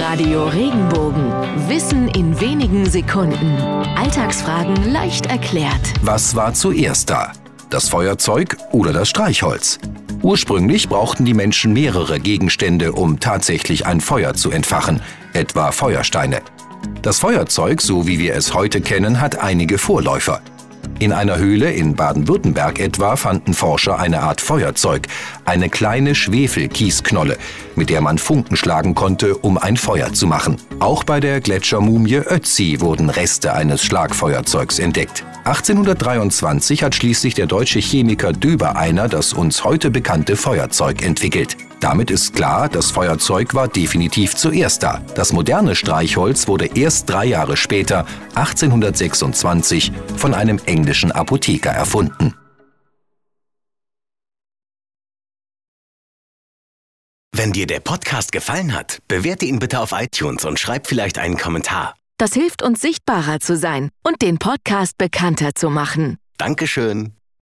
Radio Regenbogen. Wissen in wenigen Sekunden. Alltagsfragen leicht erklärt. Was war zuerst da? Das Feuerzeug oder das Streichholz? Ursprünglich brauchten die Menschen mehrere Gegenstände, um tatsächlich ein Feuer zu entfachen, etwa Feuersteine. Das Feuerzeug, so wie wir es heute kennen, hat einige Vorläufer. In einer Höhle in Baden-Württemberg etwa fanden Forscher eine Art Feuerzeug, eine kleine Schwefelkiesknolle, mit der man Funken schlagen konnte, um ein Feuer zu machen. Auch bei der Gletschermumie Ötzi wurden Reste eines Schlagfeuerzeugs entdeckt. 1823 hat schließlich der deutsche Chemiker Döbereiner das uns heute bekannte Feuerzeug entwickelt. Damit ist klar, das Feuerzeug war definitiv zuerst da. Das moderne Streichholz wurde erst drei Jahre später, 1826, von einem englischen Apotheker erfunden. Wenn dir der Podcast gefallen hat, bewerte ihn bitte auf iTunes und schreib vielleicht einen Kommentar. Das hilft uns sichtbarer zu sein und den Podcast bekannter zu machen. Dankeschön.